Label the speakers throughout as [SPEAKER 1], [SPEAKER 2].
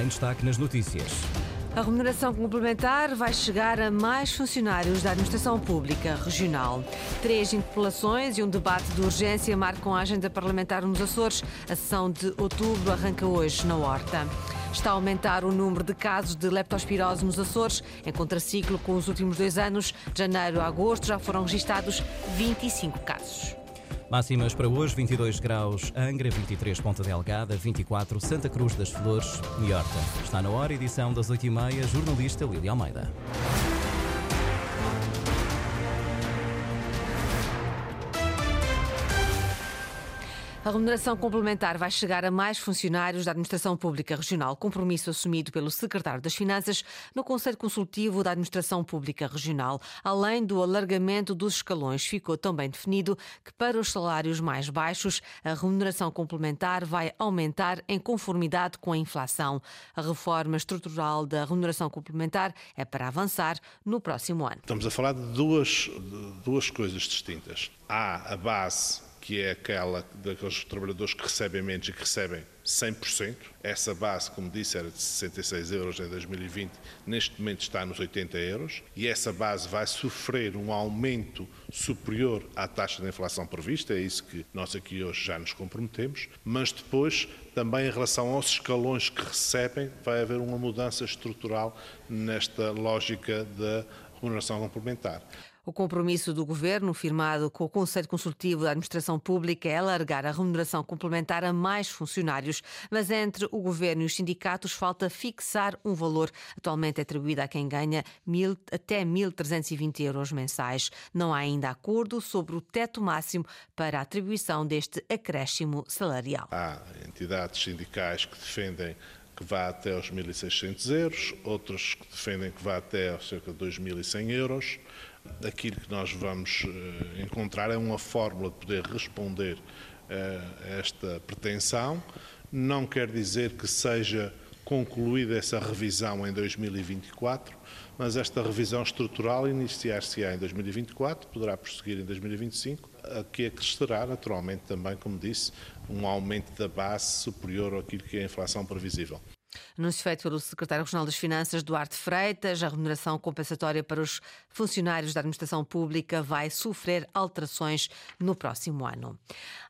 [SPEAKER 1] Em destaque nas notícias.
[SPEAKER 2] A remuneração complementar vai chegar a mais funcionários da administração pública regional. Três interpelações e um debate de urgência marcam a agenda parlamentar nos Açores. A sessão de outubro arranca hoje na Horta. Está a aumentar o número de casos de leptospirose nos Açores, em contraciclo com os últimos dois anos. De janeiro a agosto já foram registados 25 casos.
[SPEAKER 1] Máximas para hoje: 22 graus Angra, 23 Ponta Delgada, 24 Santa Cruz das Flores Horta. Está na hora, edição das 8h30, jornalista Lília Almeida.
[SPEAKER 2] A remuneração complementar vai chegar a mais funcionários da Administração Pública Regional, compromisso assumido pelo Secretário das Finanças no Conselho Consultivo da Administração Pública Regional. Além do alargamento dos escalões, ficou também definido que para os salários mais baixos, a remuneração complementar vai aumentar em conformidade com a inflação. A reforma estrutural da remuneração complementar é para avançar no próximo ano.
[SPEAKER 3] Estamos a falar de duas, de duas coisas distintas. Há a base que é aquela daqueles trabalhadores que recebem menos e que recebem 100%. Essa base, como disse, era de 66 euros em 2020, neste momento está nos 80 euros, e essa base vai sofrer um aumento superior à taxa de inflação prevista, é isso que nós aqui hoje já nos comprometemos, mas depois, também em relação aos escalões que recebem, vai haver uma mudança estrutural nesta lógica da remuneração complementar.
[SPEAKER 2] O compromisso do Governo, firmado com o Conselho Consultivo da Administração Pública, é alargar a remuneração complementar a mais funcionários, mas entre o Governo e os sindicatos falta fixar um valor atualmente atribuído a quem ganha mil, até 1.320 euros mensais. Não há ainda acordo sobre o teto máximo para a atribuição deste acréscimo salarial.
[SPEAKER 3] Há entidades sindicais que defendem que vá até aos 1.600 euros, outros que defendem que vá até aos cerca de 2.100 euros. Aquilo que nós vamos eh, encontrar é uma fórmula de poder responder a esta pretensão. Não quer dizer que seja concluída essa revisão em 2024, mas esta revisão estrutural iniciar-se-á em 2024, poderá prosseguir em 2025, a que acrescerá naturalmente também, como disse, um aumento da base superior àquilo que é a inflação previsível.
[SPEAKER 2] Anúncio feito pelo Secretário Regional das Finanças, Duarte Freitas, a remuneração compensatória para os funcionários da administração pública vai sofrer alterações no próximo ano.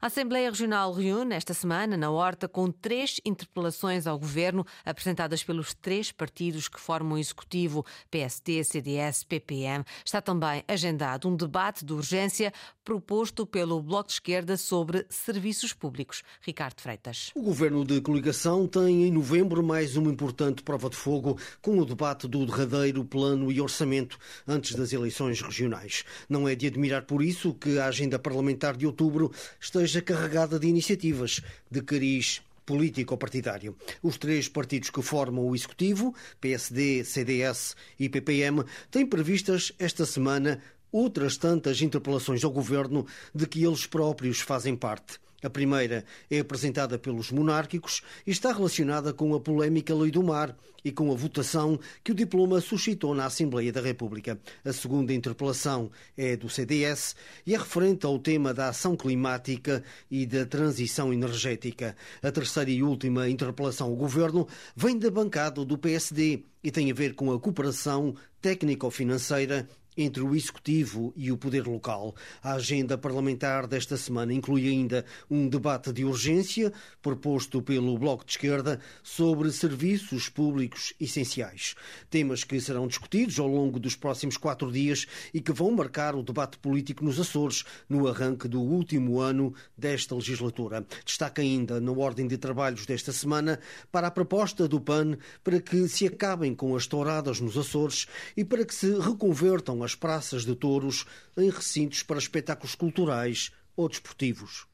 [SPEAKER 2] A Assembleia Regional reúne esta semana na Horta com três interpelações ao Governo apresentadas pelos três partidos que formam o Executivo, PSD, CDS, PPM. Está também agendado um debate de urgência proposto pelo Bloco de Esquerda sobre serviços públicos. Ricardo Freitas.
[SPEAKER 4] O Governo de Coligação tem em novembro mais uma importante prova de fogo com o debate do derradeiro plano e orçamento antes das eleições regionais. Não é de admirar por isso que a agenda parlamentar de outubro esteja carregada de iniciativas de cariz político-partidário. Os três partidos que formam o Executivo, PSD, CDS e PPM, têm previstas esta semana outras tantas interpelações ao Governo de que eles próprios fazem parte. A primeira é apresentada pelos monárquicos e está relacionada com a polémica Lei do Mar e com a votação que o diploma suscitou na Assembleia da República. A segunda interpelação é do CDS e é referente ao tema da ação climática e da transição energética. A terceira e última interpelação ao Governo vem da bancada do PSD e tem a ver com a cooperação técnico-financeira entre o Executivo e o Poder Local. A agenda parlamentar desta semana inclui ainda um debate de urgência proposto pelo Bloco de Esquerda sobre serviços públicos essenciais. Temas que serão discutidos ao longo dos próximos quatro dias e que vão marcar o debate político nos Açores no arranque do último ano desta legislatura. Destaca ainda na ordem de trabalhos desta semana para a proposta do PAN para que se acabem com as touradas nos Açores e para que se reconvertam as praças de touros em recintos para espetáculos culturais ou desportivos.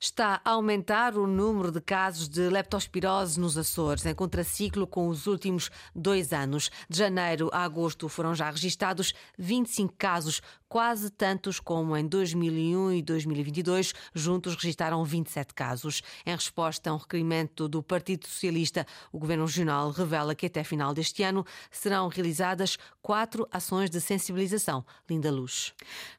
[SPEAKER 2] Está a aumentar o número de casos de leptospirose nos Açores, em contraciclo com os últimos dois anos. De janeiro a agosto foram já registados 25 casos, quase tantos como em 2001 e 2022. Juntos registaram 27 casos. Em resposta a um requerimento do Partido Socialista, o Governo Regional revela que até final deste ano serão realizadas quatro ações de sensibilização. Linda Luz.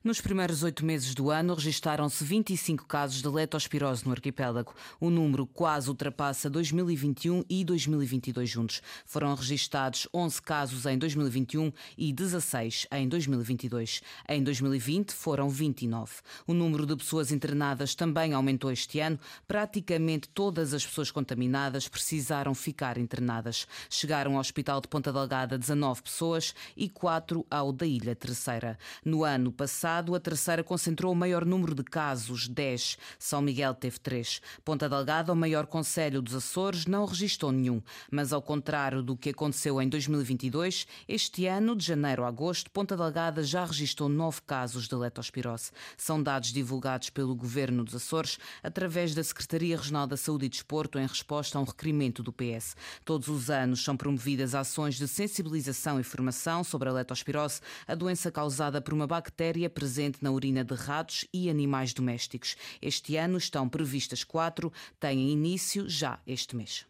[SPEAKER 5] Nos primeiros oito meses do ano, registaram-se 25 casos de leptospirose no arquipélago. O número quase ultrapassa 2021 e 2022 juntos. Foram registados 11 casos em 2021 e 16 em 2022. Em 2020 foram 29. O número de pessoas internadas também aumentou este ano. Praticamente todas as pessoas contaminadas precisaram ficar internadas. Chegaram ao Hospital de Ponta Delgada 19 pessoas e 4 ao da Ilha Terceira. No ano passado, a Terceira concentrou o maior número de casos, 10. São Miguel teve 3. Ponta Delgada, o maior conselho dos Açores, não registrou nenhum. Mas ao contrário do que aconteceu em 2022, este ano, de janeiro a agosto, Ponta Delgada já registrou 9 casos de leptospirose. São dados divulgados pelo Governo dos Açores através da Secretaria Regional da Saúde e Desporto em resposta a um requerimento do PS. Todos os anos são promovidas ações de sensibilização e formação sobre a leptospirose, a doença causada por uma bactéria presente na urina de ratos e animais domésticos. Este ano estão previstas quatro, têm início já este mês.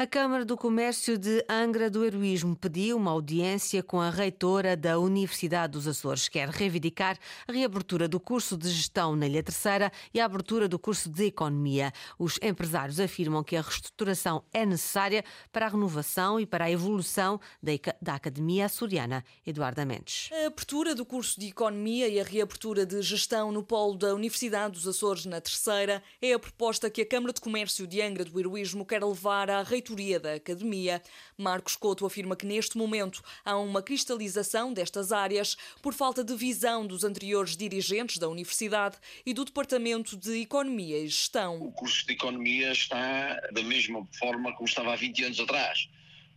[SPEAKER 2] A Câmara do Comércio de Angra do Heroísmo pediu uma audiência com a reitora da Universidade dos Açores. Quer reivindicar a reabertura do curso de Gestão na Ilha Terceira e a abertura do curso de Economia. Os empresários afirmam que a reestruturação é necessária para a renovação e para a evolução da Academia Açoriana. Eduardo Mendes.
[SPEAKER 6] A abertura do curso de Economia e a reabertura de Gestão no polo da Universidade dos Açores na Terceira é a proposta que a Câmara de Comércio de Angra do Heroísmo quer levar à reitoria reitoria da Academia. Marcos Couto afirma que neste momento há uma cristalização destas áreas por falta de visão dos anteriores dirigentes da Universidade e do Departamento de Economia e Gestão.
[SPEAKER 7] O curso de Economia está da mesma forma como estava há 20 anos atrás.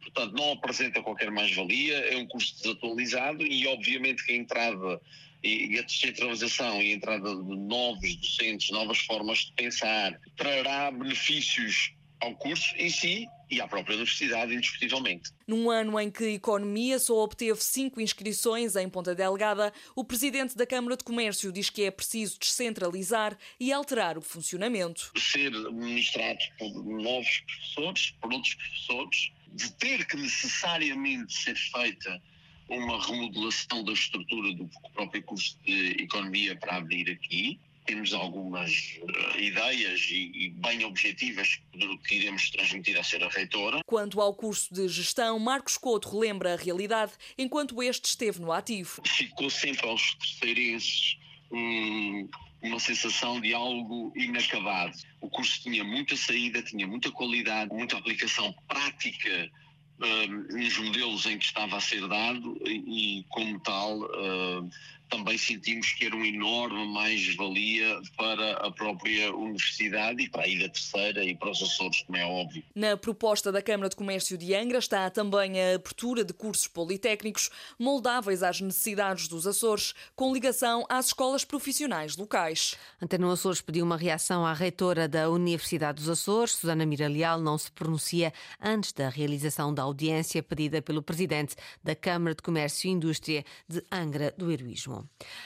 [SPEAKER 7] Portanto, não apresenta qualquer mais-valia, é um curso desatualizado e, obviamente, que a entrada e a descentralização e a entrada de novos docentes, novas formas de pensar, trará benefícios ao curso em si e à própria universidade, indiscutivelmente.
[SPEAKER 6] Num ano em que a economia só obteve cinco inscrições em Ponta Delgada, o presidente da Câmara de Comércio diz que é preciso descentralizar e alterar o funcionamento.
[SPEAKER 7] Ser ministrado por novos professores, por outros professores, de ter que necessariamente ser feita uma remodelação da estrutura do próprio curso de economia para abrir aqui, temos algumas uh, ideias e, e, bem objetivas que iremos transmitir à Sra. Reitora.
[SPEAKER 6] Quanto ao curso de gestão, Marcos Couto relembra a realidade enquanto este esteve no ativo.
[SPEAKER 7] Ficou sempre aos terceirenses um, uma sensação de algo inacabado. O curso tinha muita saída, tinha muita qualidade, muita aplicação prática uh, nos modelos em que estava a ser dado e, como tal, uh, também sentimos que era uma enorme mais-valia para a própria universidade e para a Ilha Terceira e para os Açores, como é óbvio.
[SPEAKER 6] Na proposta da Câmara de Comércio de Angra está também a abertura de cursos politécnicos moldáveis às necessidades dos Açores, com ligação às escolas profissionais locais.
[SPEAKER 2] Antena Açores pediu uma reação à reitora da Universidade dos Açores. Susana Mira Leal não se pronuncia antes da realização da audiência pedida pelo presidente da Câmara de Comércio e Indústria de Angra do Heroísmo.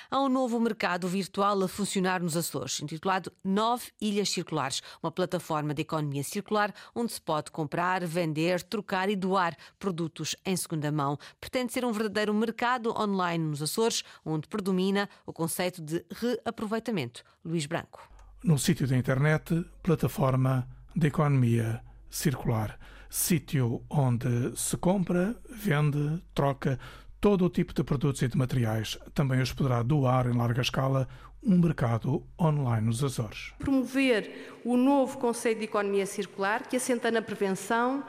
[SPEAKER 2] Há um novo mercado virtual a funcionar nos Açores, intitulado Nove Ilhas Circulares, uma plataforma de economia circular onde se pode comprar, vender, trocar e doar produtos em segunda mão. Pretende ser um verdadeiro mercado online nos Açores, onde predomina o conceito de reaproveitamento. Luís Branco.
[SPEAKER 8] No sítio da internet, plataforma de economia circular. Sítio onde se compra, vende, troca todo o tipo de produtos e de materiais. Também os poderá doar em larga escala um mercado online nos Açores.
[SPEAKER 9] Promover o novo conceito de economia circular que assenta na prevenção,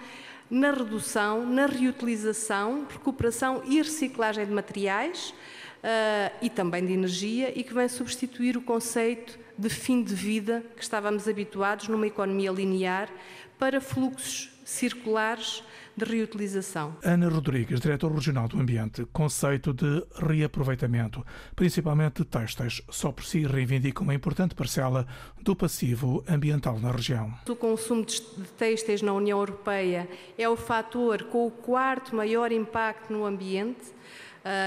[SPEAKER 9] na redução, na reutilização, recuperação e reciclagem de materiais uh, e também de energia e que vem substituir o conceito de fim de vida que estávamos habituados numa economia linear para fluxos circulares de reutilização.
[SPEAKER 8] Ana Rodrigues, diretor regional do Ambiente, conceito de reaproveitamento, principalmente de têxteis, só por si reivindica uma importante parcela do passivo ambiental na região.
[SPEAKER 9] O consumo de têxteis na União Europeia é o fator com o quarto maior impacto no ambiente.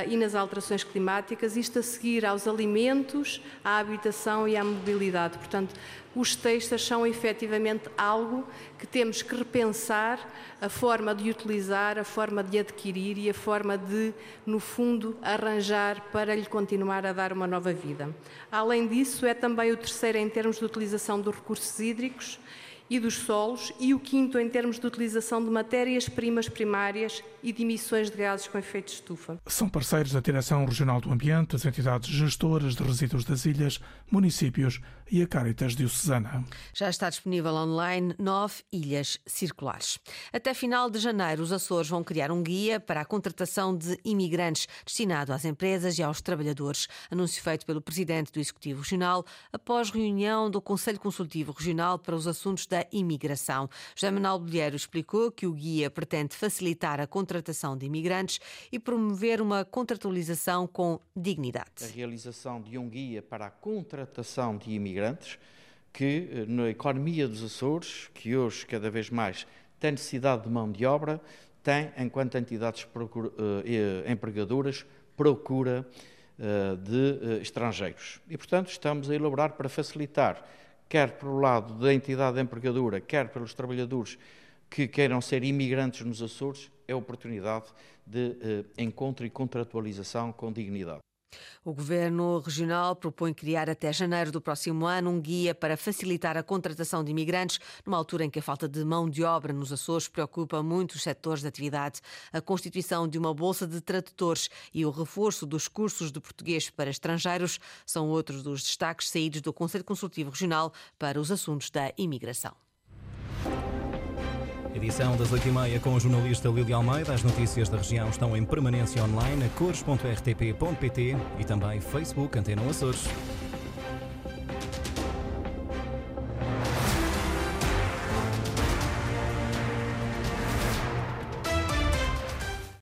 [SPEAKER 9] E nas alterações climáticas, isto a seguir aos alimentos, à habitação e à mobilidade. Portanto, os textos são efetivamente algo que temos que repensar a forma de utilizar, a forma de adquirir e a forma de, no fundo, arranjar para lhe continuar a dar uma nova vida. Além disso, é também o terceiro em termos de utilização dos recursos hídricos e dos solos, e o quinto em termos de utilização de matérias-primas primárias e de emissões de gases com efeito de estufa.
[SPEAKER 8] São parceiros da Direção Regional do Ambiente, as entidades gestoras de resíduos das ilhas, municípios e a Caritas Diocesana.
[SPEAKER 2] Já está disponível online nove ilhas circulares. Até final de janeiro, os Açores vão criar um guia para a contratação de imigrantes destinado às empresas e aos trabalhadores. Anúncio feito pelo Presidente do Executivo Regional após reunião do Conselho Consultivo Regional para os Assuntos da Imigração. José Manuel Bolheiro explicou que o guia pretende facilitar a contratação de imigrantes e promover uma contratualização com dignidade.
[SPEAKER 10] A realização de um guia para a contratação de imigrantes que eh, na economia dos Açores, que hoje cada vez mais tem necessidade de mão de obra, tem, enquanto entidades procura, eh, eh, empregadoras, procura de estrangeiros. E, portanto, estamos a elaborar para facilitar, quer pelo lado da entidade empregadora, quer pelos trabalhadores que queiram ser imigrantes nos Açores, é a oportunidade de encontro e contratualização com dignidade.
[SPEAKER 2] O Governo Regional propõe criar até janeiro do próximo ano um guia para facilitar a contratação de imigrantes, numa altura em que a falta de mão de obra nos Açores preocupa muitos setores de atividade. A constituição de uma bolsa de tradutores e o reforço dos cursos de português para estrangeiros são outros dos destaques saídos do Conselho Consultivo Regional para os assuntos da imigração.
[SPEAKER 1] Edição das 8h30 com o jornalista Lili Almeida. As notícias da região estão em permanência online a cores.rtp.pt e também Facebook Antena Açores.